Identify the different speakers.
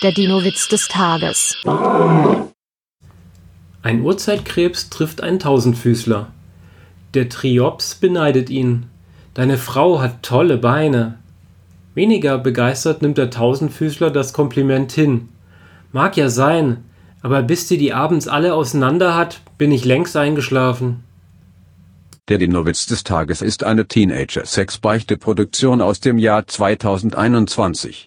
Speaker 1: Der Dino-Witz des Tages.
Speaker 2: Ein Urzeitkrebs trifft einen Tausendfüßler. Der Triops beneidet ihn. Deine Frau hat tolle Beine. Weniger begeistert nimmt der Tausendfüßler das Kompliment hin. Mag ja sein, aber bis die die abends alle auseinander hat, bin ich längst eingeschlafen.
Speaker 3: Der Dinowitz des Tages ist eine Teenager-Sex-Beichte-Produktion aus dem Jahr 2021.